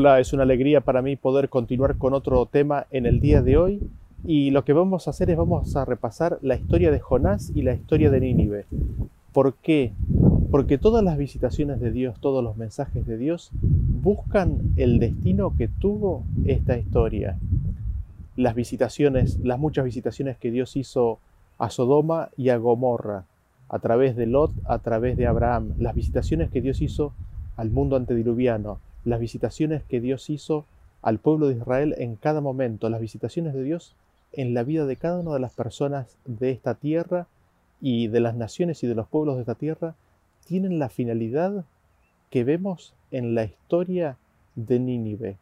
Hola, es una alegría para mí poder continuar con otro tema en el día de hoy y lo que vamos a hacer es vamos a repasar la historia de Jonás y la historia de Nínive. ¿Por qué? Porque todas las visitaciones de Dios, todos los mensajes de Dios buscan el destino que tuvo esta historia. Las visitaciones, las muchas visitaciones que Dios hizo a Sodoma y a Gomorra, a través de Lot, a través de Abraham, las visitaciones que Dios hizo al mundo antediluviano, las visitaciones que Dios hizo al pueblo de Israel en cada momento, las visitaciones de Dios en la vida de cada una de las personas de esta tierra y de las naciones y de los pueblos de esta tierra, tienen la finalidad que vemos en la historia de Nínive.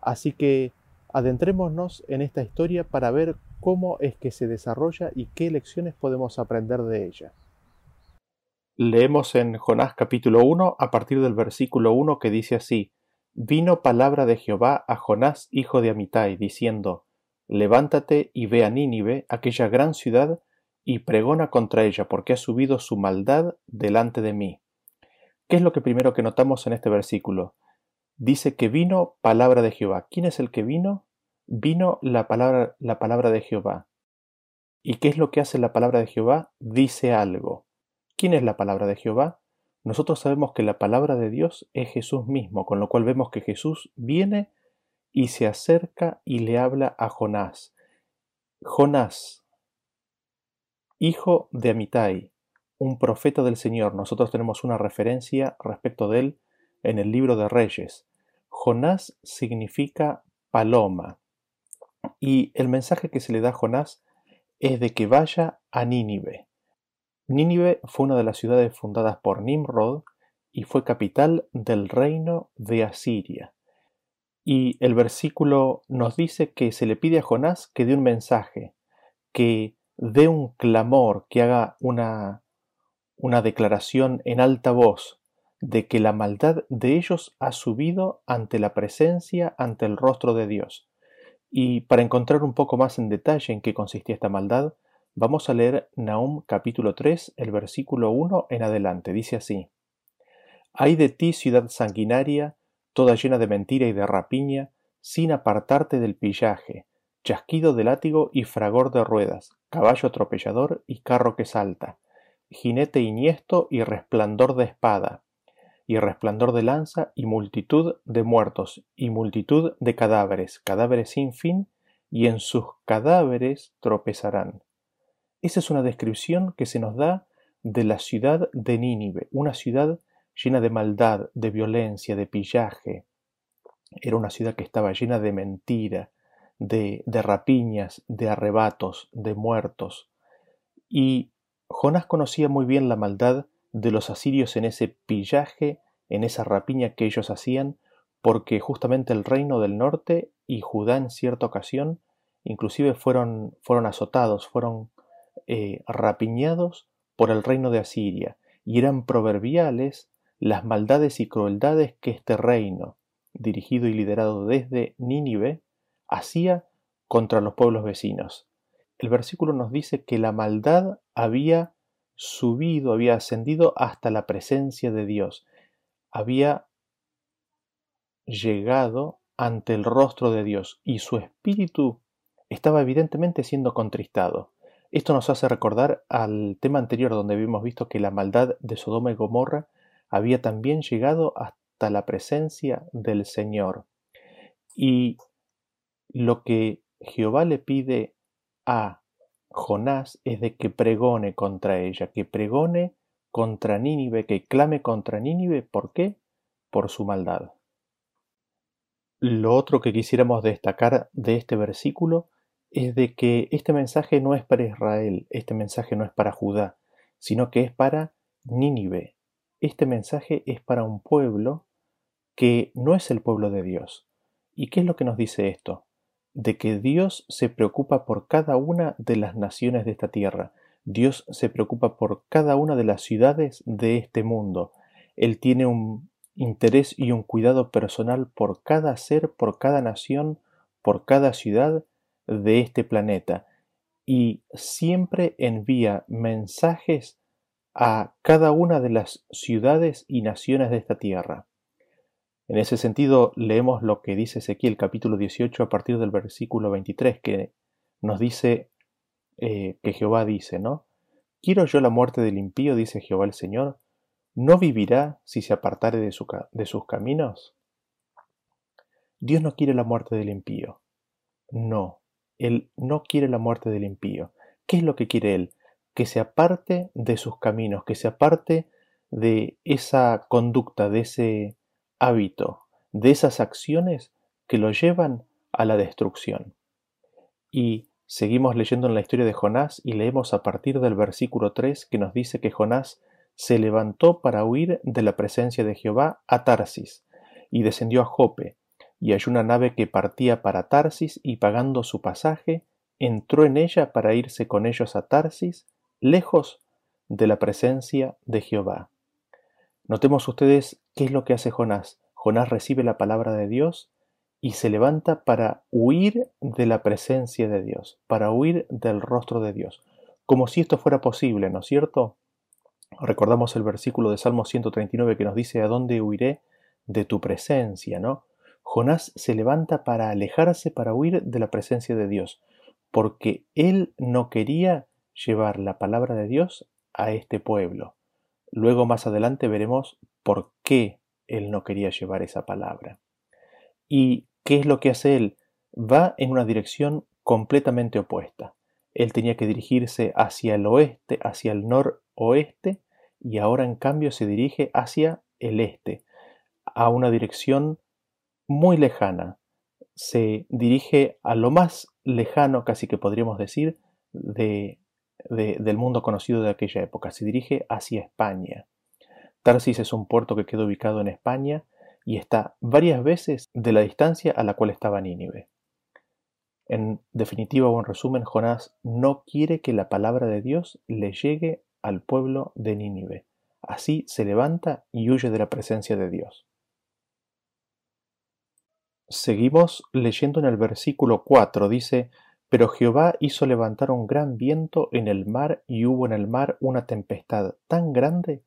Así que adentrémonos en esta historia para ver cómo es que se desarrolla y qué lecciones podemos aprender de ella. Leemos en Jonás capítulo 1 a partir del versículo 1 que dice así, Vino palabra de Jehová a Jonás hijo de Amitai, diciendo, Levántate y ve a Nínive, aquella gran ciudad, y pregona contra ella, porque ha subido su maldad delante de mí. ¿Qué es lo que primero que notamos en este versículo? Dice que vino palabra de Jehová. ¿Quién es el que vino? Vino la palabra, la palabra de Jehová. ¿Y qué es lo que hace la palabra de Jehová? Dice algo. ¿Quién es la palabra de Jehová? Nosotros sabemos que la palabra de Dios es Jesús mismo, con lo cual vemos que Jesús viene y se acerca y le habla a Jonás. Jonás, hijo de Amitai, un profeta del Señor. Nosotros tenemos una referencia respecto de él en el libro de Reyes. Jonás significa paloma. Y el mensaje que se le da a Jonás es de que vaya a Nínive. Nínive fue una de las ciudades fundadas por Nimrod y fue capital del reino de Asiria. Y el versículo nos dice que se le pide a Jonás que dé un mensaje, que dé un clamor, que haga una, una declaración en alta voz de que la maldad de ellos ha subido ante la presencia, ante el rostro de Dios. Y para encontrar un poco más en detalle en qué consistía esta maldad, Vamos a leer Nahum capítulo 3, el versículo 1 en adelante. Dice así. Hay de ti ciudad sanguinaria, toda llena de mentira y de rapiña, sin apartarte del pillaje, chasquido de látigo y fragor de ruedas, caballo atropellador y carro que salta, jinete iniesto y resplandor de espada, y resplandor de lanza y multitud de muertos, y multitud de cadáveres, cadáveres sin fin, y en sus cadáveres tropezarán esa es una descripción que se nos da de la ciudad de Nínive, una ciudad llena de maldad, de violencia, de pillaje. Era una ciudad que estaba llena de mentira, de, de rapiñas, de arrebatos, de muertos. Y Jonás conocía muy bien la maldad de los asirios en ese pillaje, en esa rapiña que ellos hacían, porque justamente el reino del norte y Judá en cierta ocasión inclusive fueron, fueron azotados, fueron eh, rapiñados por el reino de Asiria, y eran proverbiales las maldades y crueldades que este reino, dirigido y liderado desde Nínive, hacía contra los pueblos vecinos. El versículo nos dice que la maldad había subido, había ascendido hasta la presencia de Dios, había llegado ante el rostro de Dios y su espíritu estaba evidentemente siendo contristado. Esto nos hace recordar al tema anterior donde habíamos visto que la maldad de Sodoma y Gomorra había también llegado hasta la presencia del Señor. Y lo que Jehová le pide a Jonás es de que pregone contra ella, que pregone contra Nínive, que clame contra Nínive. ¿Por qué? Por su maldad. Lo otro que quisiéramos destacar de este versículo es de que este mensaje no es para Israel, este mensaje no es para Judá, sino que es para Nínive. Este mensaje es para un pueblo que no es el pueblo de Dios. ¿Y qué es lo que nos dice esto? De que Dios se preocupa por cada una de las naciones de esta tierra. Dios se preocupa por cada una de las ciudades de este mundo. Él tiene un interés y un cuidado personal por cada ser, por cada nación, por cada ciudad de este planeta y siempre envía mensajes a cada una de las ciudades y naciones de esta tierra. En ese sentido, leemos lo que dice Ezequiel capítulo 18 a partir del versículo 23, que nos dice eh, que Jehová dice, ¿no? ¿Quiero yo la muerte del impío? dice Jehová el Señor. ¿No vivirá si se apartare de, de sus caminos? Dios no quiere la muerte del impío. No, Él no quiere la muerte del impío. ¿Qué es lo que quiere Él? Que se aparte de sus caminos, que se aparte de esa conducta, de ese hábito, de esas acciones que lo llevan a la destrucción. Y seguimos leyendo en la historia de Jonás y leemos a partir del versículo 3 que nos dice que Jonás se levantó para huir de la presencia de Jehová a Tarsis y descendió a Jope y halló una nave que partía para Tarsis y pagando su pasaje entró en ella para irse con ellos a Tarsis lejos de la presencia de Jehová. Notemos ustedes qué es lo que hace Jonás. Jonás recibe la palabra de Dios y se levanta para huir de la presencia de Dios, para huir del rostro de Dios, como si esto fuera posible, ¿no es cierto? Recordamos el versículo de Salmo 139 que nos dice, ¿a dónde huiré de tu presencia? ¿no? Jonás se levanta para alejarse, para huir de la presencia de Dios, porque él no quería llevar la palabra de Dios a este pueblo. Luego más adelante veremos por qué él no quería llevar esa palabra. ¿Y qué es lo que hace él? Va en una dirección completamente opuesta. Él tenía que dirigirse hacia el oeste, hacia el noroeste, y ahora en cambio se dirige hacia el este, a una dirección muy lejana. Se dirige a lo más lejano, casi que podríamos decir, de del mundo conocido de aquella época. Se dirige hacia España. Tarsis es un puerto que quedó ubicado en España y está varias veces de la distancia a la cual estaba Nínive. En definitiva o en resumen, Jonás no quiere que la palabra de Dios le llegue al pueblo de Nínive. Así se levanta y huye de la presencia de Dios. Seguimos leyendo en el versículo 4, dice, pero Jehová hizo levantar un gran viento en el mar y hubo en el mar una tempestad tan grande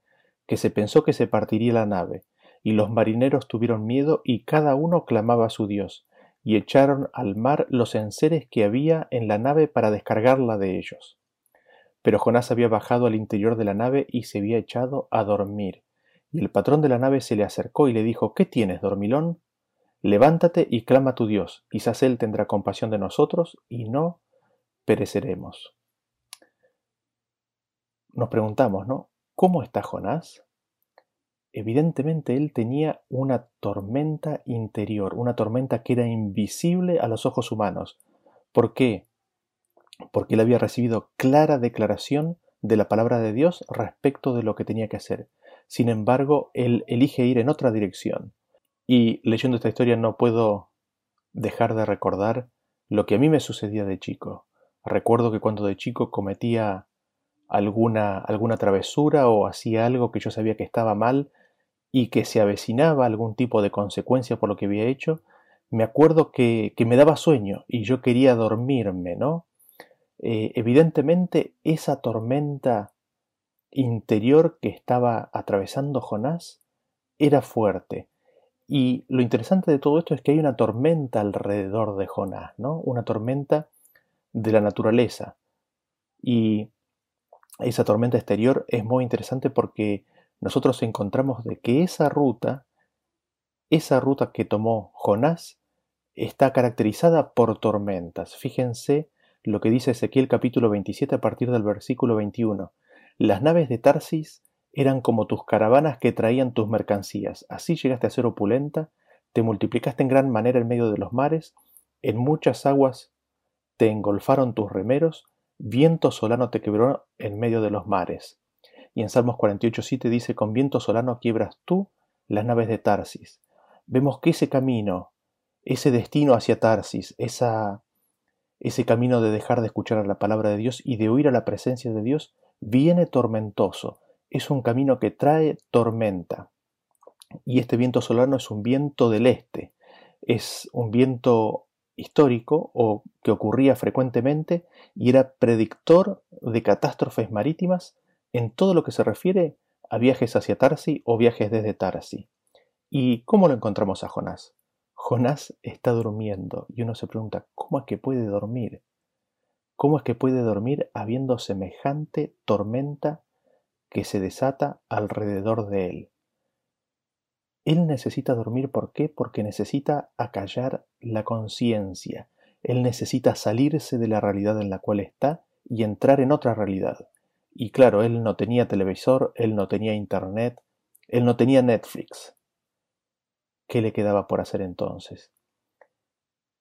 que se pensó que se partiría la nave, y los marineros tuvieron miedo y cada uno clamaba a su Dios, y echaron al mar los enseres que había en la nave para descargarla de ellos. Pero Jonás había bajado al interior de la nave y se había echado a dormir. Y el patrón de la nave se le acercó y le dijo ¿Qué tienes, dormilón? Levántate y clama a tu Dios, quizás Él tendrá compasión de nosotros y no pereceremos. Nos preguntamos, ¿no? ¿Cómo está Jonás? Evidentemente él tenía una tormenta interior, una tormenta que era invisible a los ojos humanos. ¿Por qué? Porque él había recibido clara declaración de la palabra de Dios respecto de lo que tenía que hacer. Sin embargo, él elige ir en otra dirección. Y leyendo esta historia no puedo dejar de recordar lo que a mí me sucedía de chico. Recuerdo que cuando de chico cometía alguna, alguna travesura o hacía algo que yo sabía que estaba mal y que se avecinaba algún tipo de consecuencia por lo que había hecho, me acuerdo que, que me daba sueño y yo quería dormirme, ¿no? Eh, evidentemente esa tormenta interior que estaba atravesando Jonás era fuerte y lo interesante de todo esto es que hay una tormenta alrededor de Jonás, ¿no? Una tormenta de la naturaleza. Y esa tormenta exterior es muy interesante porque nosotros encontramos de que esa ruta, esa ruta que tomó Jonás, está caracterizada por tormentas. Fíjense lo que dice Ezequiel capítulo 27 a partir del versículo 21. Las naves de Tarsis eran como tus caravanas que traían tus mercancías. Así llegaste a ser opulenta, te multiplicaste en gran manera en medio de los mares, en muchas aguas te engolfaron tus remeros, viento solano te quebró en medio de los mares. Y en Salmos 48.7 dice, con viento solano quiebras tú las naves de Tarsis. Vemos que ese camino, ese destino hacia Tarsis, esa, ese camino de dejar de escuchar a la palabra de Dios y de oír a la presencia de Dios, viene tormentoso, es un camino que trae tormenta. Y este viento solano es un viento del este, es un viento histórico o que ocurría frecuentemente y era predictor de catástrofes marítimas en todo lo que se refiere a viajes hacia Tarsi o viajes desde Tarsi. ¿Y cómo lo encontramos a Jonás? Jonás está durmiendo y uno se pregunta, ¿cómo es que puede dormir? ¿Cómo es que puede dormir habiendo semejante tormenta que se desata alrededor de él? Él necesita dormir, ¿por qué? Porque necesita acallar la conciencia. Él necesita salirse de la realidad en la cual está y entrar en otra realidad. Y claro, él no tenía televisor, él no tenía internet, él no tenía Netflix. ¿Qué le quedaba por hacer entonces?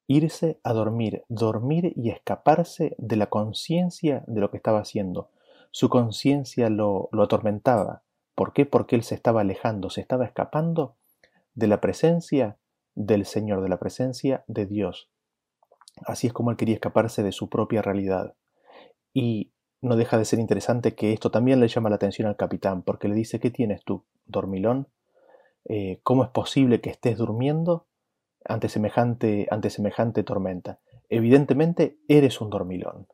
Irse a dormir, dormir y escaparse de la conciencia de lo que estaba haciendo. Su conciencia lo, lo atormentaba, ¿Por qué? Porque él se estaba alejando, se estaba escapando de la presencia del Señor, de la presencia de Dios. Así es como él quería escaparse de su propia realidad. Y no deja de ser interesante que esto también le llama la atención al capitán, porque le dice, ¿qué tienes tú, dormilón? Eh, ¿Cómo es posible que estés durmiendo ante semejante, ante semejante tormenta? Evidentemente eres un dormilón.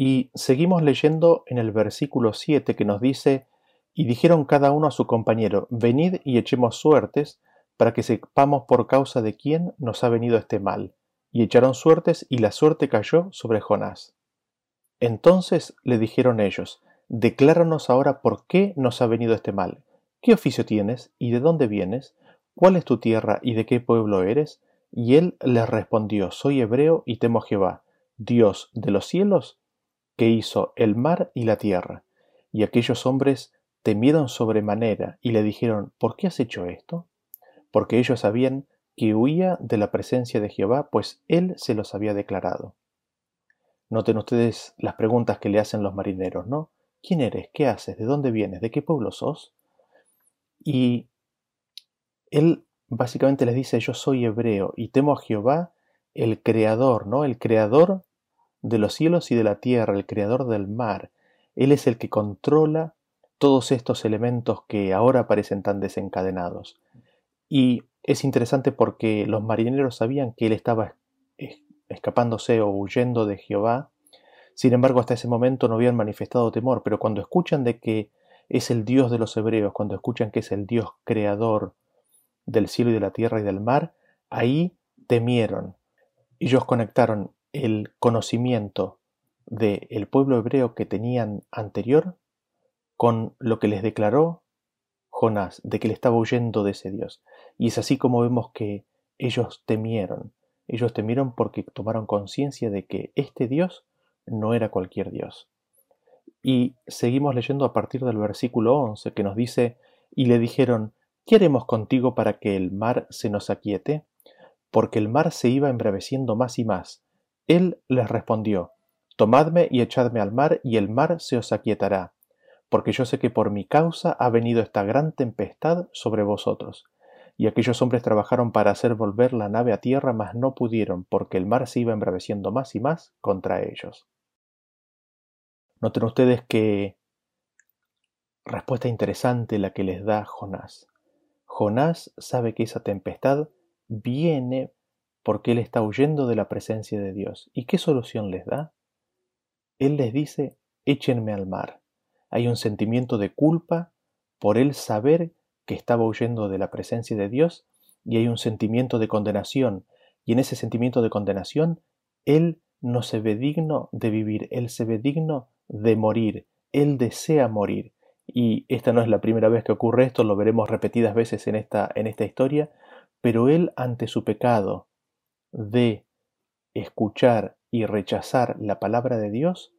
Y seguimos leyendo en el versículo 7 que nos dice, y dijeron cada uno a su compañero, venid y echemos suertes, para que sepamos por causa de quién nos ha venido este mal. Y echaron suertes, y la suerte cayó sobre Jonás. Entonces le dijeron ellos, Decláranos ahora por qué nos ha venido este mal. ¿Qué oficio tienes y de dónde vienes? ¿Cuál es tu tierra y de qué pueblo eres? Y él les respondió, Soy hebreo y temo a Jehová, Dios de los cielos que hizo el mar y la tierra. Y aquellos hombres temieron sobremanera y le dijeron, ¿por qué has hecho esto? Porque ellos sabían que huía de la presencia de Jehová, pues él se los había declarado. Noten ustedes las preguntas que le hacen los marineros, ¿no? ¿Quién eres? ¿Qué haces? ¿De dónde vienes? ¿De qué pueblo sos? Y él básicamente les dice, yo soy hebreo y temo a Jehová, el creador, ¿no? El creador de los cielos y de la tierra, el creador del mar. Él es el que controla todos estos elementos que ahora parecen tan desencadenados. Y es interesante porque los marineros sabían que él estaba escapándose o huyendo de Jehová. Sin embargo, hasta ese momento no habían manifestado temor, pero cuando escuchan de que es el Dios de los hebreos, cuando escuchan que es el Dios creador del cielo y de la tierra y del mar, ahí temieron. Ellos conectaron el conocimiento del pueblo hebreo que tenían anterior con lo que les declaró Jonás, de que le estaba huyendo de ese Dios. Y es así como vemos que ellos temieron. Ellos temieron porque tomaron conciencia de que este Dios no era cualquier Dios. Y seguimos leyendo a partir del versículo 11 que nos dice, y le dijeron, ¿qué haremos contigo para que el mar se nos aquiete? Porque el mar se iba embraveciendo más y más, él les respondió, Tomadme y echadme al mar, y el mar se os aquietará, porque yo sé que por mi causa ha venido esta gran tempestad sobre vosotros. Y aquellos hombres trabajaron para hacer volver la nave a tierra, mas no pudieron, porque el mar se iba embraveciendo más y más contra ellos. Noten ustedes que respuesta interesante la que les da Jonás. Jonás sabe que esa tempestad viene porque él está huyendo de la presencia de Dios. ¿Y qué solución les da? Él les dice, échenme al mar. Hay un sentimiento de culpa por él saber que estaba huyendo de la presencia de Dios y hay un sentimiento de condenación. Y en ese sentimiento de condenación, él no se ve digno de vivir, él se ve digno de morir, él desea morir. Y esta no es la primera vez que ocurre esto, lo veremos repetidas veces en esta, en esta historia, pero él ante su pecado, de escuchar y rechazar la palabra de Dios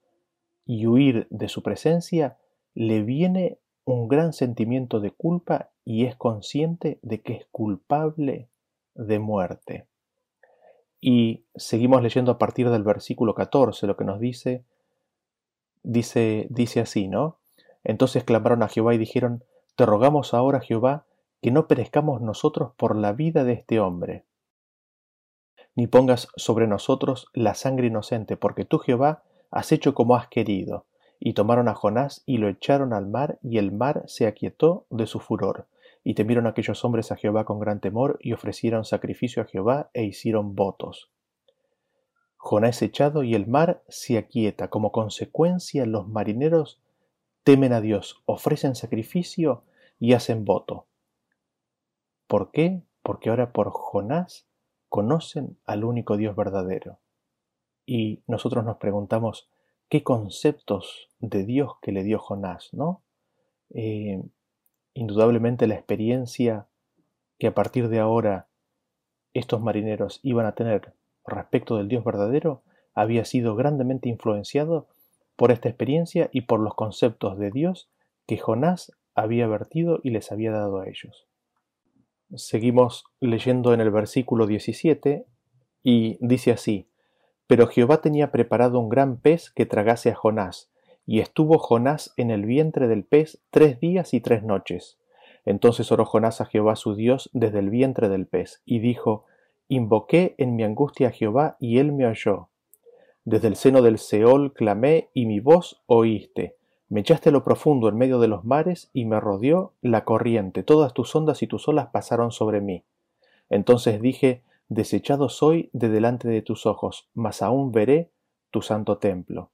y huir de su presencia, le viene un gran sentimiento de culpa y es consciente de que es culpable de muerte. Y seguimos leyendo a partir del versículo 14 lo que nos dice, dice, dice así, ¿no? Entonces clamaron a Jehová y dijeron, Te rogamos ahora, Jehová, que no perezcamos nosotros por la vida de este hombre, ni pongas sobre nosotros la sangre inocente, porque tú, Jehová, has hecho como has querido. Y tomaron a Jonás y lo echaron al mar, y el mar se aquietó de su furor. Y temieron aquellos hombres a Jehová con gran temor, y ofrecieron sacrificio a Jehová, e hicieron votos. Jonás echado y el mar se aquieta. Como consecuencia, los marineros temen a Dios, ofrecen sacrificio y hacen voto. ¿Por qué? Porque ahora por Jonás conocen al único Dios verdadero. Y nosotros nos preguntamos, ¿qué conceptos de Dios que le dio Jonás, no? Eh, indudablemente la experiencia que a partir de ahora estos marineros iban a tener respecto del Dios verdadero había sido grandemente influenciado por esta experiencia y por los conceptos de Dios que Jonás había vertido y les había dado a ellos. Seguimos leyendo en el versículo 17 y dice así, Pero Jehová tenía preparado un gran pez que tragase a Jonás, y estuvo Jonás en el vientre del pez tres días y tres noches. Entonces oró Jonás a Jehová su Dios desde el vientre del pez, y dijo, Invoqué en mi angustia a Jehová, y él me oyó. Desde el seno del Seol clamé, y mi voz oíste. Me echaste lo profundo en medio de los mares, y me rodeó la corriente. Todas tus ondas y tus olas pasaron sobre mí. Entonces dije, Desechado soy de delante de tus ojos, mas aún veré tu santo templo.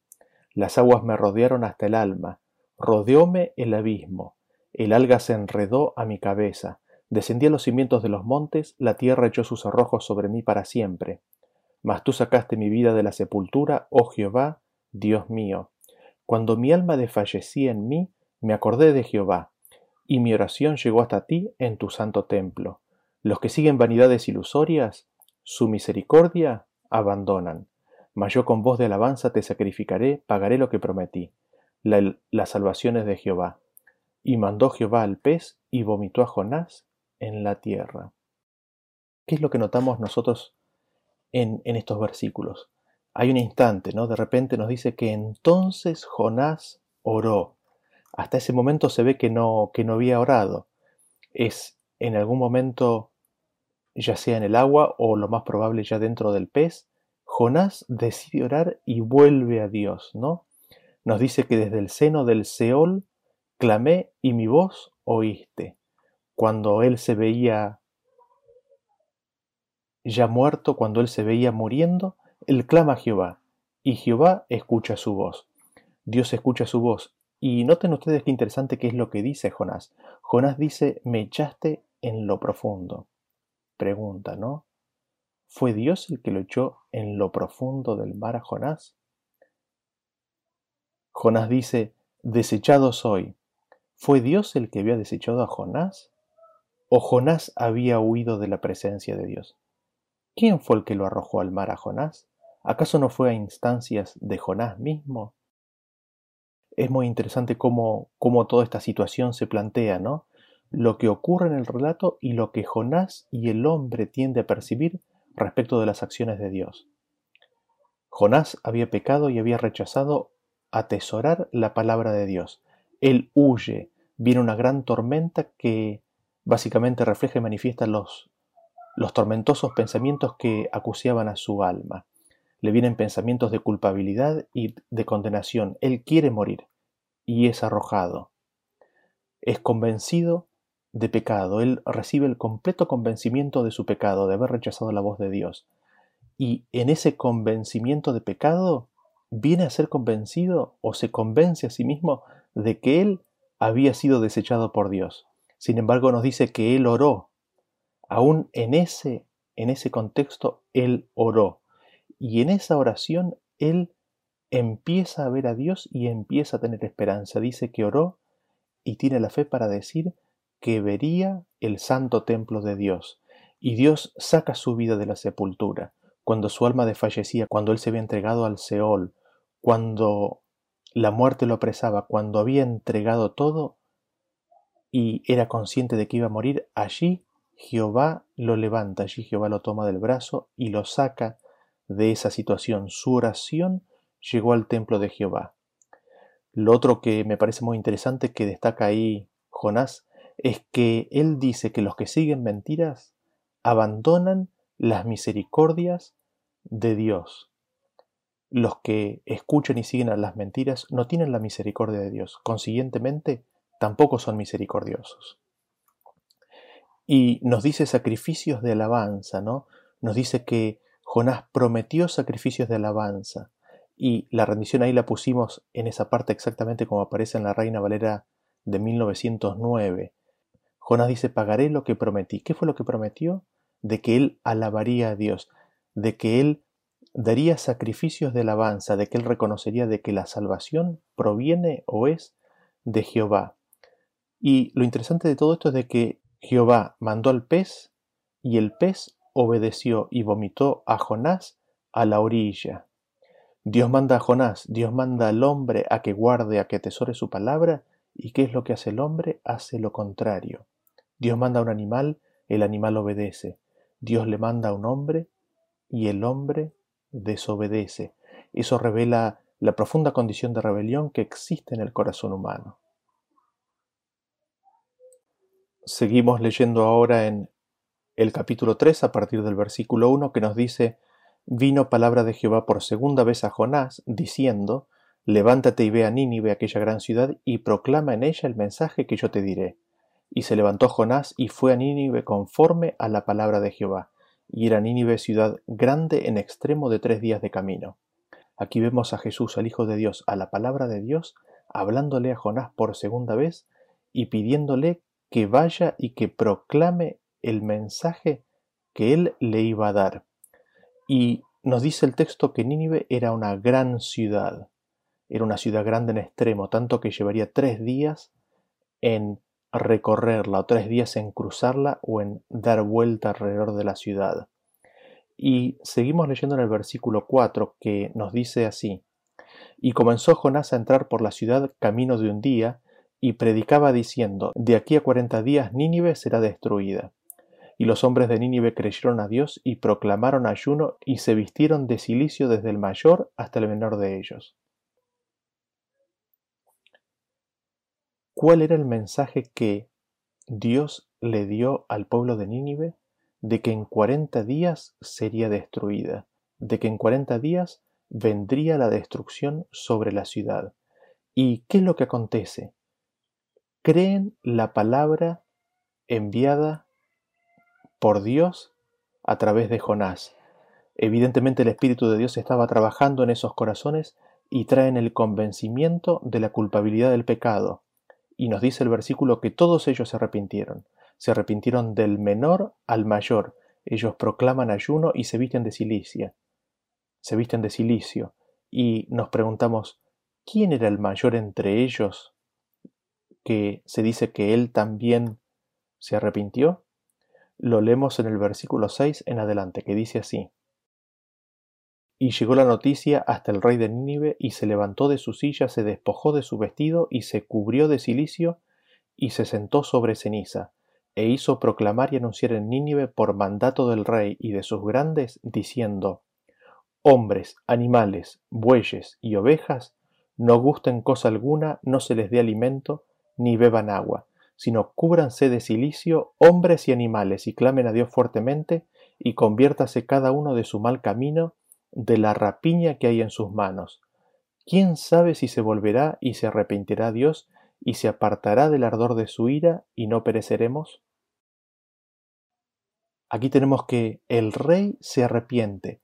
Las aguas me rodearon hasta el alma, rodeóme el abismo, el alga se enredó a mi cabeza, descendí a los cimientos de los montes, la tierra echó sus arrojos sobre mí para siempre. Mas tú sacaste mi vida de la sepultura, oh Jehová, Dios mío. Cuando mi alma desfallecía en mí, me acordé de Jehová, y mi oración llegó hasta ti en tu santo templo. Los que siguen vanidades ilusorias, su misericordia abandonan mas yo con voz de alabanza te sacrificaré, pagaré lo que prometí. La, las salvaciones de Jehová. Y mandó Jehová al pez y vomitó a Jonás en la tierra. ¿Qué es lo que notamos nosotros en, en estos versículos? Hay un instante, ¿no? De repente nos dice que entonces Jonás oró. Hasta ese momento se ve que no, que no había orado. Es en algún momento, ya sea en el agua o lo más probable ya dentro del pez, Jonás decide orar y vuelve a Dios, ¿no? Nos dice que desde el seno del Seol clamé y mi voz oíste. Cuando él se veía ya muerto, cuando él se veía muriendo, él clama a Jehová y Jehová escucha su voz. Dios escucha su voz. Y noten ustedes qué interesante que es lo que dice Jonás. Jonás dice, me echaste en lo profundo. Pregunta, ¿no? ¿Fue Dios el que lo echó en lo profundo del mar a Jonás? Jonás dice, desechado soy. ¿Fue Dios el que había desechado a Jonás? ¿O Jonás había huido de la presencia de Dios? ¿Quién fue el que lo arrojó al mar a Jonás? ¿Acaso no fue a instancias de Jonás mismo? Es muy interesante cómo, cómo toda esta situación se plantea, ¿no? Lo que ocurre en el relato y lo que Jonás y el hombre tiende a percibir respecto de las acciones de Dios. Jonás había pecado y había rechazado atesorar la palabra de Dios. Él huye, viene una gran tormenta que básicamente refleja y manifiesta los, los tormentosos pensamientos que acuciaban a su alma. Le vienen pensamientos de culpabilidad y de condenación. Él quiere morir y es arrojado. Es convencido de pecado. Él recibe el completo convencimiento de su pecado, de haber rechazado la voz de Dios. Y en ese convencimiento de pecado viene a ser convencido o se convence a sí mismo de que él había sido desechado por Dios. Sin embargo, nos dice que él oró. Aún en ese en ese contexto él oró. Y en esa oración él empieza a ver a Dios y empieza a tener esperanza. Dice que oró y tiene la fe para decir que vería el santo templo de Dios, y Dios saca su vida de la sepultura, cuando su alma desfallecía, cuando él se había entregado al Seol, cuando la muerte lo apresaba, cuando había entregado todo y era consciente de que iba a morir, allí Jehová lo levanta, allí Jehová lo toma del brazo y lo saca de esa situación. Su oración llegó al templo de Jehová. Lo otro que me parece muy interesante que destaca ahí Jonás es que Él dice que los que siguen mentiras abandonan las misericordias de Dios. Los que escuchan y siguen a las mentiras no tienen la misericordia de Dios, consiguientemente tampoco son misericordiosos. Y nos dice sacrificios de alabanza, ¿no? Nos dice que Jonás prometió sacrificios de alabanza y la rendición ahí la pusimos en esa parte exactamente como aparece en la Reina Valera de 1909 Jonás dice, pagaré lo que prometí. ¿Qué fue lo que prometió? De que él alabaría a Dios, de que él daría sacrificios de alabanza, de que él reconocería de que la salvación proviene o es de Jehová. Y lo interesante de todo esto es de que Jehová mandó al pez y el pez obedeció y vomitó a Jonás a la orilla. Dios manda a Jonás, Dios manda al hombre a que guarde, a que atesore su palabra, y ¿qué es lo que hace el hombre? Hace lo contrario. Dios manda a un animal, el animal obedece. Dios le manda a un hombre y el hombre desobedece. Eso revela la profunda condición de rebelión que existe en el corazón humano. Seguimos leyendo ahora en el capítulo 3 a partir del versículo 1 que nos dice, vino palabra de Jehová por segunda vez a Jonás, diciendo, Levántate y ve a Nínive, aquella gran ciudad, y proclama en ella el mensaje que yo te diré. Y se levantó Jonás y fue a Nínive conforme a la palabra de Jehová. Y era Nínive ciudad grande en extremo de tres días de camino. Aquí vemos a Jesús, al Hijo de Dios, a la palabra de Dios, hablándole a Jonás por segunda vez y pidiéndole que vaya y que proclame el mensaje que él le iba a dar. Y nos dice el texto que Nínive era una gran ciudad, era una ciudad grande en extremo, tanto que llevaría tres días en recorrerla o tres días en cruzarla o en dar vuelta alrededor de la ciudad. Y seguimos leyendo en el versículo 4 que nos dice así, y comenzó Jonás a entrar por la ciudad camino de un día, y predicaba diciendo, de aquí a cuarenta días Nínive será destruida. Y los hombres de Nínive creyeron a Dios y proclamaron ayuno y se vistieron de silicio desde el mayor hasta el menor de ellos. ¿Cuál era el mensaje que Dios le dio al pueblo de Nínive? De que en cuarenta días sería destruida, de que en cuarenta días vendría la destrucción sobre la ciudad. ¿Y qué es lo que acontece? Creen la palabra enviada por Dios a través de Jonás. Evidentemente el Espíritu de Dios estaba trabajando en esos corazones y traen el convencimiento de la culpabilidad del pecado. Y nos dice el versículo que todos ellos se arrepintieron. Se arrepintieron del menor al mayor. Ellos proclaman ayuno y se visten de silicia. Se visten de silicio. Y nos preguntamos, ¿quién era el mayor entre ellos que se dice que él también se arrepintió? Lo leemos en el versículo 6 en adelante, que dice así. Y llegó la noticia hasta el rey de Nínive, y se levantó de su silla, se despojó de su vestido, y se cubrió de cilicio, y se sentó sobre ceniza, e hizo proclamar y anunciar en Nínive por mandato del rey y de sus grandes, diciendo, Hombres, animales, bueyes y ovejas, no gusten cosa alguna, no se les dé alimento, ni beban agua, sino cúbranse de silicio hombres y animales y clamen a Dios fuertemente y conviértase cada uno de su mal camino, de la rapiña que hay en sus manos. ¿Quién sabe si se volverá y se arrepentirá Dios y se apartará del ardor de su ira y no pereceremos? Aquí tenemos que el rey se arrepiente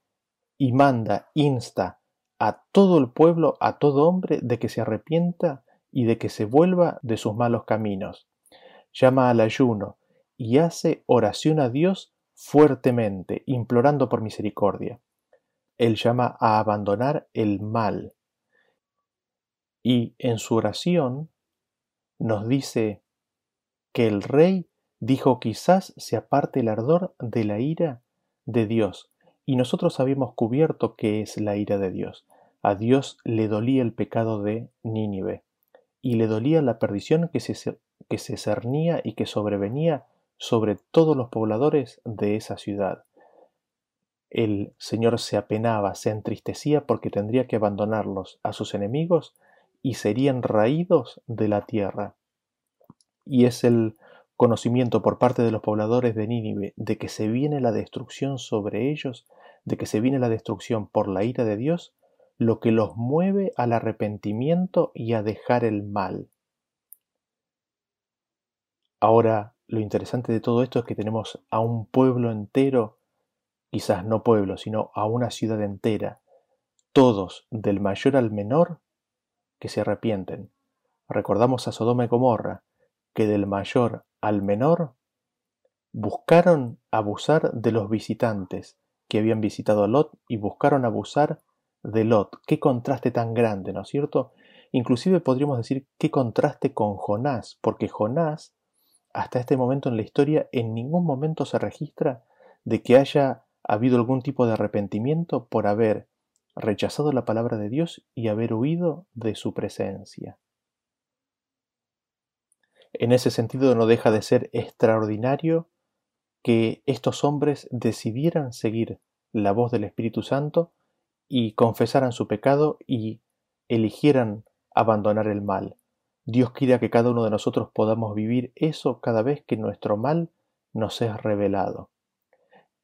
y manda, insta a todo el pueblo, a todo hombre, de que se arrepienta y de que se vuelva de sus malos caminos llama al ayuno y hace oración a Dios fuertemente, implorando por misericordia. Él llama a abandonar el mal. Y en su oración nos dice que el rey dijo quizás se aparte el ardor de la ira de Dios. Y nosotros habíamos cubierto qué es la ira de Dios. A Dios le dolía el pecado de Nínive y le dolía la perdición que se que se cernía y que sobrevenía sobre todos los pobladores de esa ciudad. El Señor se apenaba, se entristecía porque tendría que abandonarlos a sus enemigos y serían raídos de la tierra. Y es el conocimiento por parte de los pobladores de Nínive de que se viene la destrucción sobre ellos, de que se viene la destrucción por la ira de Dios, lo que los mueve al arrepentimiento y a dejar el mal. Ahora, lo interesante de todo esto es que tenemos a un pueblo entero, quizás no pueblo, sino a una ciudad entera, todos, del mayor al menor, que se arrepienten. Recordamos a Sodoma y Gomorra, que del mayor al menor, buscaron abusar de los visitantes que habían visitado a Lot y buscaron abusar de Lot. Qué contraste tan grande, ¿no es cierto? Inclusive podríamos decir qué contraste con Jonás, porque Jonás, hasta este momento en la historia, en ningún momento se registra de que haya habido algún tipo de arrepentimiento por haber rechazado la palabra de Dios y haber huido de su presencia. En ese sentido no deja de ser extraordinario que estos hombres decidieran seguir la voz del Espíritu Santo y confesaran su pecado y eligieran abandonar el mal. Dios quiera que cada uno de nosotros podamos vivir eso cada vez que nuestro mal nos es revelado.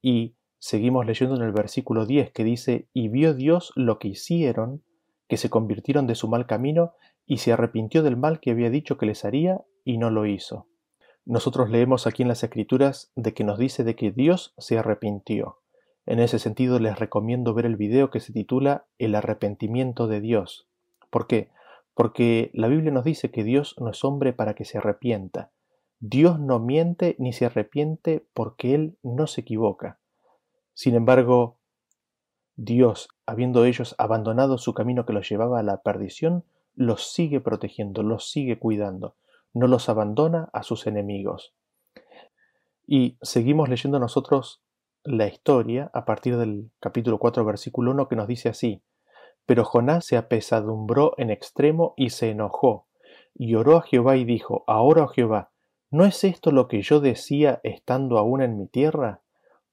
Y seguimos leyendo en el versículo 10 que dice, y vio Dios lo que hicieron, que se convirtieron de su mal camino, y se arrepintió del mal que había dicho que les haría, y no lo hizo. Nosotros leemos aquí en las Escrituras de que nos dice de que Dios se arrepintió. En ese sentido les recomiendo ver el video que se titula El arrepentimiento de Dios. ¿Por qué? Porque la Biblia nos dice que Dios no es hombre para que se arrepienta. Dios no miente ni se arrepiente porque Él no se equivoca. Sin embargo, Dios, habiendo ellos abandonado su camino que los llevaba a la perdición, los sigue protegiendo, los sigue cuidando, no los abandona a sus enemigos. Y seguimos leyendo nosotros la historia a partir del capítulo 4, versículo 1, que nos dice así, Pero Jonás se apesadumbró en extremo y se enojó, y oró a Jehová y dijo, Ahora, oh Jehová, ¿no es esto lo que yo decía estando aún en mi tierra?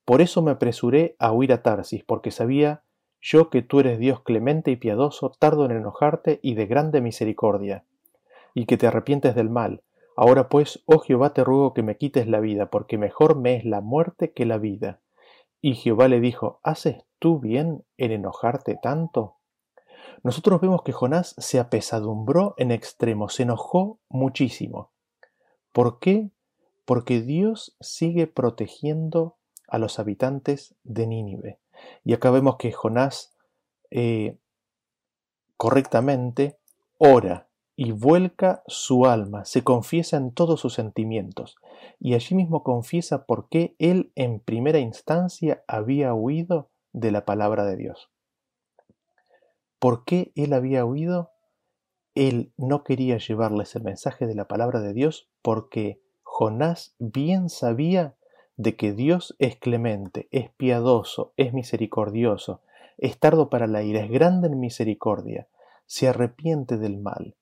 Por eso me apresuré a huir a Tarsis, porque sabía yo que tú eres Dios clemente y piadoso, tardo en enojarte y de grande misericordia, y que te arrepientes del mal. Ahora pues, oh Jehová, te ruego que me quites la vida, porque mejor me es la muerte que la vida. Y Jehová le dijo, ¿haces tú bien en enojarte tanto? Nosotros vemos que Jonás se apesadumbró en extremo, se enojó muchísimo. ¿Por qué? Porque Dios sigue protegiendo a los habitantes de Nínive. Y acá vemos que Jonás eh, correctamente ora y vuelca su alma, se confiesa en todos sus sentimientos, y allí mismo confiesa por qué él en primera instancia había huido de la palabra de Dios. ¿Por qué él había huido? Él no quería llevarles el mensaje de la palabra de Dios porque Jonás bien sabía de que Dios es clemente, es piadoso, es misericordioso, es tardo para la ira, es grande en misericordia, se arrepiente del mal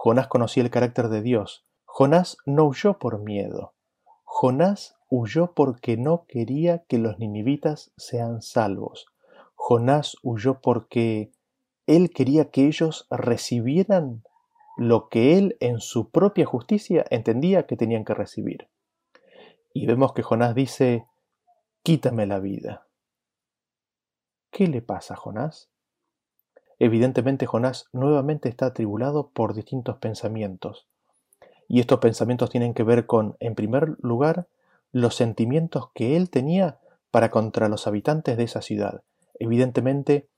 Jonás conocía el carácter de Dios. Jonás no huyó por miedo. Jonás huyó porque no quería que los ninivitas sean salvos. Jonás huyó porque él quería que ellos recibieran lo que él en su propia justicia entendía que tenían que recibir. Y vemos que Jonás dice, quítame la vida. ¿Qué le pasa a Jonás? Evidentemente Jonás nuevamente está atribulado por distintos pensamientos. Y estos pensamientos tienen que ver con, en primer lugar, los sentimientos que él tenía para contra los habitantes de esa ciudad. Evidentemente,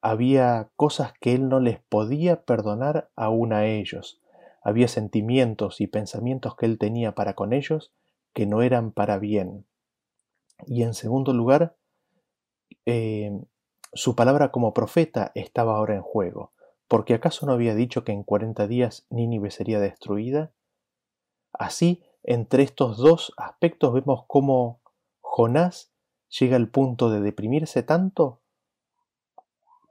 había cosas que él no les podía perdonar aún a ellos. Había sentimientos y pensamientos que él tenía para con ellos que no eran para bien. Y en segundo lugar, eh, su palabra como profeta estaba ahora en juego, porque acaso no había dicho que en cuarenta días Nínive sería destruida? Así, entre estos dos aspectos vemos cómo Jonás llega al punto de deprimirse tanto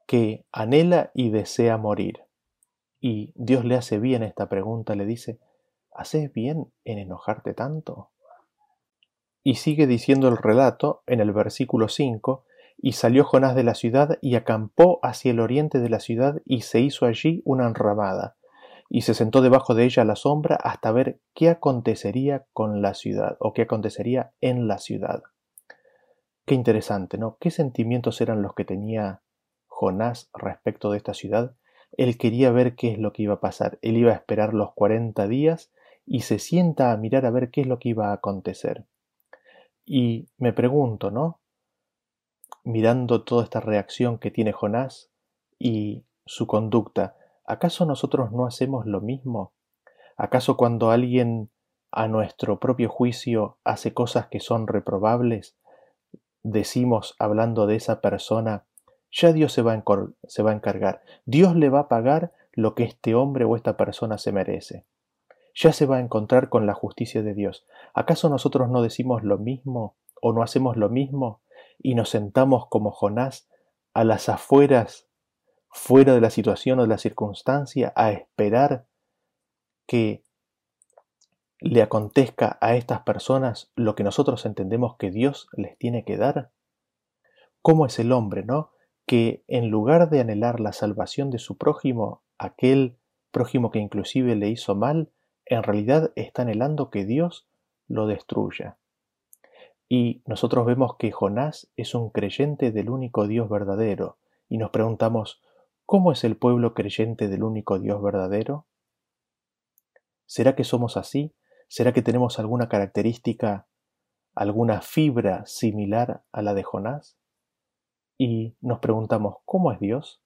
que anhela y desea morir. Y Dios le hace bien esta pregunta, le dice, ¿haces bien en enojarte tanto? Y sigue diciendo el relato en el versículo 5 y salió Jonás de la ciudad y acampó hacia el oriente de la ciudad y se hizo allí una enramada, y se sentó debajo de ella a la sombra hasta ver qué acontecería con la ciudad o qué acontecería en la ciudad. Qué interesante, ¿no? ¿Qué sentimientos eran los que tenía Jonás respecto de esta ciudad? Él quería ver qué es lo que iba a pasar. Él iba a esperar los cuarenta días y se sienta a mirar a ver qué es lo que iba a acontecer. Y me pregunto, ¿no? Mirando toda esta reacción que tiene Jonás y su conducta, ¿acaso nosotros no hacemos lo mismo? ¿Acaso cuando alguien a nuestro propio juicio hace cosas que son reprobables, decimos hablando de esa persona, ya Dios se va, a encargar, Dios le va a pagar lo que este hombre o esta persona se merece. Ya se va a encontrar con la justicia de Dios. ¿Acaso nosotros no decimos lo mismo o no hacemos lo mismo y nos sentamos como Jonás a las afueras, fuera de la situación o de la circunstancia, a esperar que le acontezca a estas personas lo que nosotros entendemos que Dios les tiene que dar? ¿Cómo es el hombre, no? Que en lugar de anhelar la salvación de su prójimo, aquel prójimo que inclusive le hizo mal, en realidad está anhelando que Dios lo destruya. Y nosotros vemos que Jonás es un creyente del único Dios verdadero, y nos preguntamos, ¿cómo es el pueblo creyente del único Dios verdadero? ¿Será que somos así? ¿Será que tenemos alguna característica, alguna fibra similar a la de Jonás? Y nos preguntamos, ¿cómo es Dios?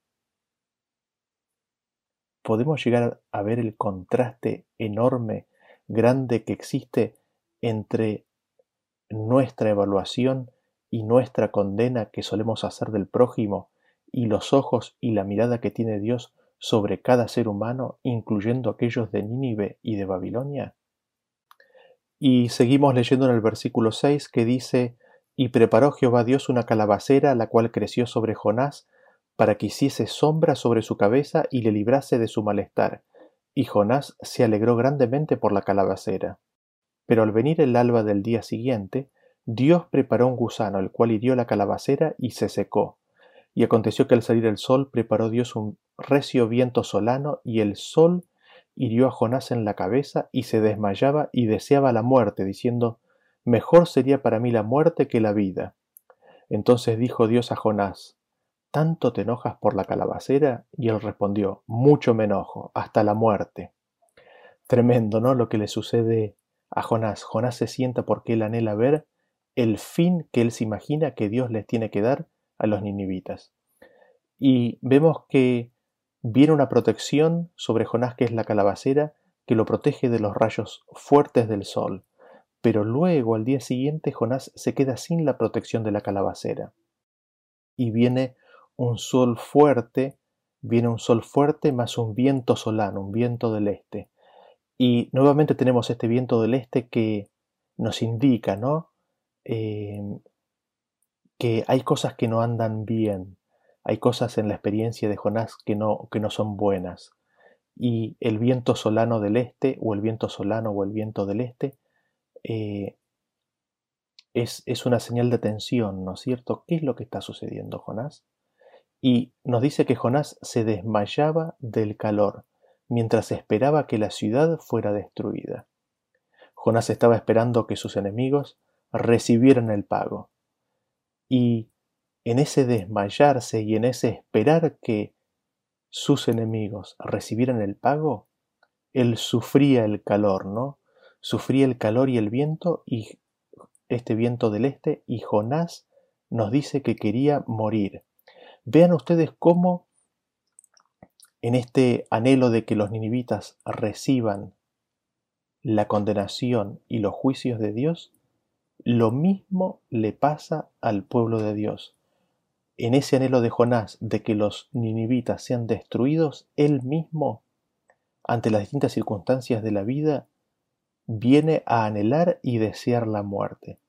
Podemos llegar a ver el contraste enorme, grande que existe entre nuestra evaluación y nuestra condena que solemos hacer del prójimo y los ojos y la mirada que tiene Dios sobre cada ser humano, incluyendo aquellos de Nínive y de Babilonia? Y seguimos leyendo en el versículo 6 que dice, Y preparó Jehová Dios una calabacera, la cual creció sobre Jonás, para que hiciese sombra sobre su cabeza y le librase de su malestar. Y Jonás se alegró grandemente por la calabacera. Pero al venir el alba del día siguiente, Dios preparó un gusano, el cual hirió la calabacera y se secó. Y aconteció que al salir el sol preparó Dios un recio viento solano, y el sol hirió a Jonás en la cabeza y se desmayaba y deseaba la muerte, diciendo, Mejor sería para mí la muerte que la vida. Entonces dijo Dios a Jonás, ¿Tanto te enojas por la calabacera? Y él respondió, Mucho me enojo, hasta la muerte. Tremendo, ¿no? Lo que le sucede a Jonás. Jonás se sienta porque él anhela ver el fin que él se imagina que Dios les tiene que dar a los ninivitas. Y vemos que Viene una protección sobre Jonás que es la calabacera, que lo protege de los rayos fuertes del sol. Pero luego, al día siguiente, Jonás se queda sin la protección de la calabacera. Y viene un sol fuerte, viene un sol fuerte más un viento solano, un viento del este. Y nuevamente tenemos este viento del este que nos indica, ¿no? Eh, que hay cosas que no andan bien, hay cosas en la experiencia de Jonás que no, que no son buenas. Y el viento solano del este, o el viento solano o el viento del este, eh, es, es una señal de tensión, ¿no es cierto? ¿Qué es lo que está sucediendo, Jonás? Y nos dice que Jonás se desmayaba del calor mientras esperaba que la ciudad fuera destruida. Jonás estaba esperando que sus enemigos recibieran el pago. Y en ese desmayarse y en ese esperar que sus enemigos recibieran el pago, él sufría el calor, ¿no? Sufría el calor y el viento y este viento del este y Jonás nos dice que quería morir. Vean ustedes cómo en este anhelo de que los ninivitas reciban la condenación y los juicios de Dios, lo mismo le pasa al pueblo de Dios en ese anhelo de Jonás de que los ninivitas sean destruidos, él mismo, ante las distintas circunstancias de la vida, viene a anhelar y desear la muerte.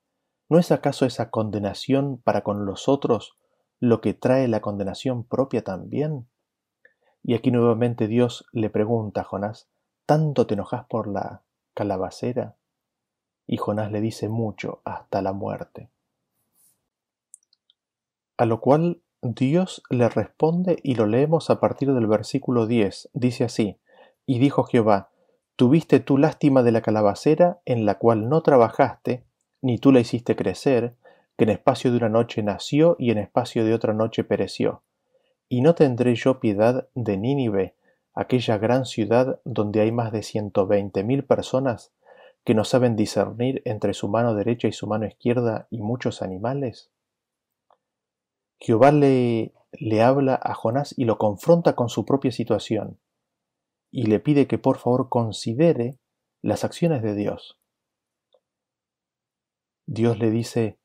¿No es acaso esa condenación para con los otros lo que trae la condenación propia también? Y aquí nuevamente Dios le pregunta a Jonás, ¿tanto te enojas por la calabacera? Y Jonás le dice mucho, hasta la muerte. A lo cual Dios le responde y lo leemos a partir del versículo 10. Dice así, y dijo Jehová, ¿tuviste tú lástima de la calabacera en la cual no trabajaste, ni tú la hiciste crecer, que en espacio de una noche nació y en espacio de otra noche pereció? ¿Y no tendré yo piedad de Nínive, aquella gran ciudad donde hay más de ciento veinte mil personas que no saben discernir entre su mano derecha y su mano izquierda y muchos animales? Jehová le, le habla a Jonás y lo confronta con su propia situación y le pide que por favor considere las acciones de Dios. Dios le dice,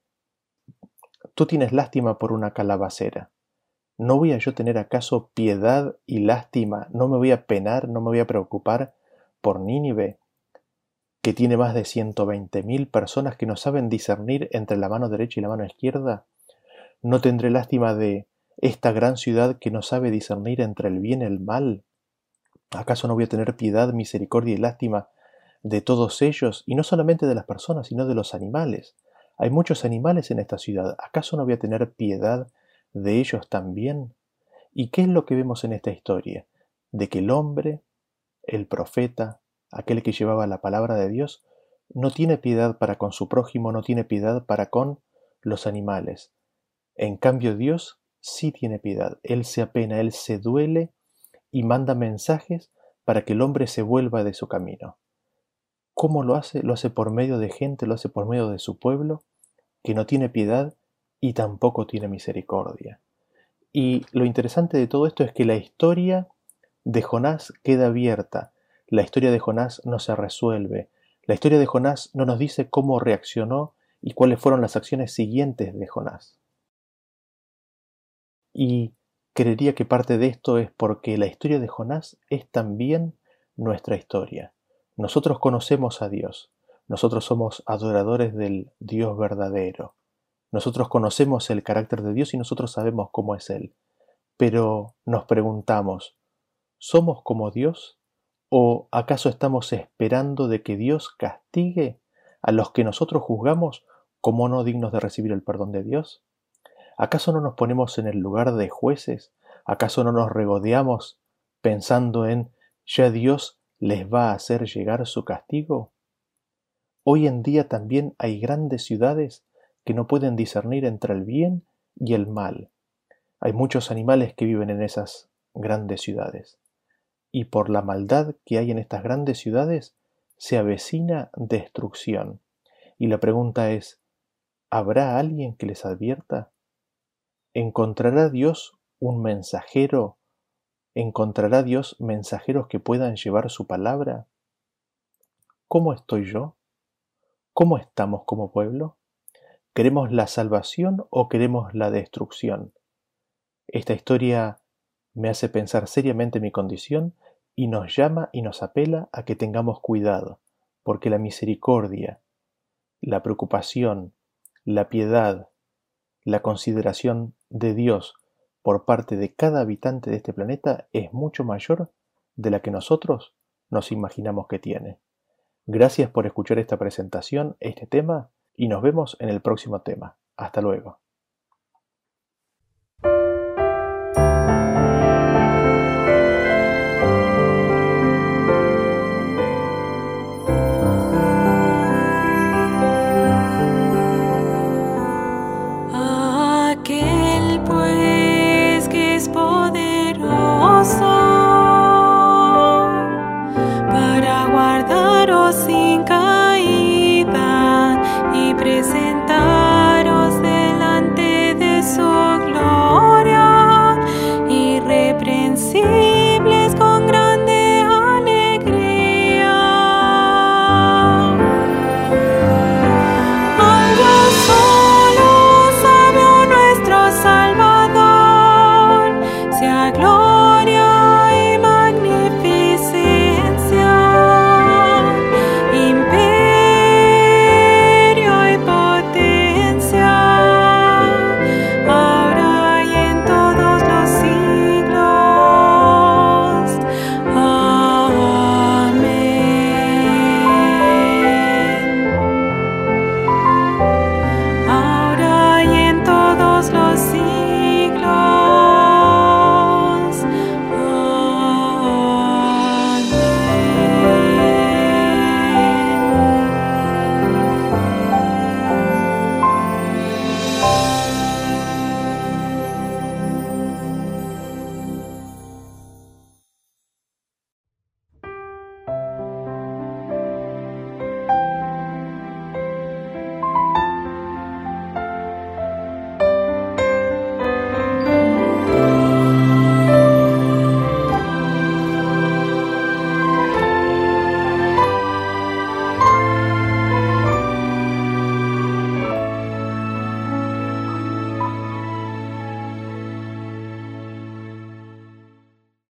tú tienes lástima por una calabacera. ¿No voy a yo tener acaso piedad y lástima? ¿No me voy a penar, no me voy a preocupar por Nínive, que tiene más de ciento veinte mil personas que no saben discernir entre la mano derecha y la mano izquierda? ¿No tendré lástima de esta gran ciudad que no sabe discernir entre el bien y el mal? ¿Acaso no voy a tener piedad, misericordia y lástima de todos ellos, y no solamente de las personas, sino de los animales? Hay muchos animales en esta ciudad. ¿Acaso no voy a tener piedad de ellos también? ¿Y qué es lo que vemos en esta historia? De que el hombre, el profeta, aquel que llevaba la palabra de Dios, no tiene piedad para con su prójimo, no tiene piedad para con los animales. En cambio Dios sí tiene piedad. Él se apena, Él se duele y manda mensajes para que el hombre se vuelva de su camino. ¿Cómo lo hace? Lo hace por medio de gente, lo hace por medio de su pueblo, que no tiene piedad y tampoco tiene misericordia. Y lo interesante de todo esto es que la historia de Jonás queda abierta, la historia de Jonás no se resuelve, la historia de Jonás no nos dice cómo reaccionó y cuáles fueron las acciones siguientes de Jonás. Y creería que parte de esto es porque la historia de Jonás es también nuestra historia. Nosotros conocemos a Dios, nosotros somos adoradores del Dios verdadero, nosotros conocemos el carácter de Dios y nosotros sabemos cómo es Él. Pero nos preguntamos, ¿somos como Dios? ¿O acaso estamos esperando de que Dios castigue a los que nosotros juzgamos como no dignos de recibir el perdón de Dios? ¿Acaso no nos ponemos en el lugar de jueces? ¿Acaso no nos regodeamos pensando en ya Dios les va a hacer llegar su castigo? Hoy en día también hay grandes ciudades que no pueden discernir entre el bien y el mal. Hay muchos animales que viven en esas grandes ciudades. Y por la maldad que hay en estas grandes ciudades, se avecina destrucción. Y la pregunta es, ¿habrá alguien que les advierta? ¿Encontrará Dios un mensajero ¿Encontrará Dios mensajeros que puedan llevar su palabra? ¿Cómo estoy yo? ¿Cómo estamos como pueblo? ¿Queremos la salvación o queremos la destrucción? Esta historia me hace pensar seriamente mi condición y nos llama y nos apela a que tengamos cuidado, porque la misericordia, la preocupación, la piedad, la consideración de Dios por parte de cada habitante de este planeta es mucho mayor de la que nosotros nos imaginamos que tiene. Gracias por escuchar esta presentación, este tema, y nos vemos en el próximo tema. Hasta luego.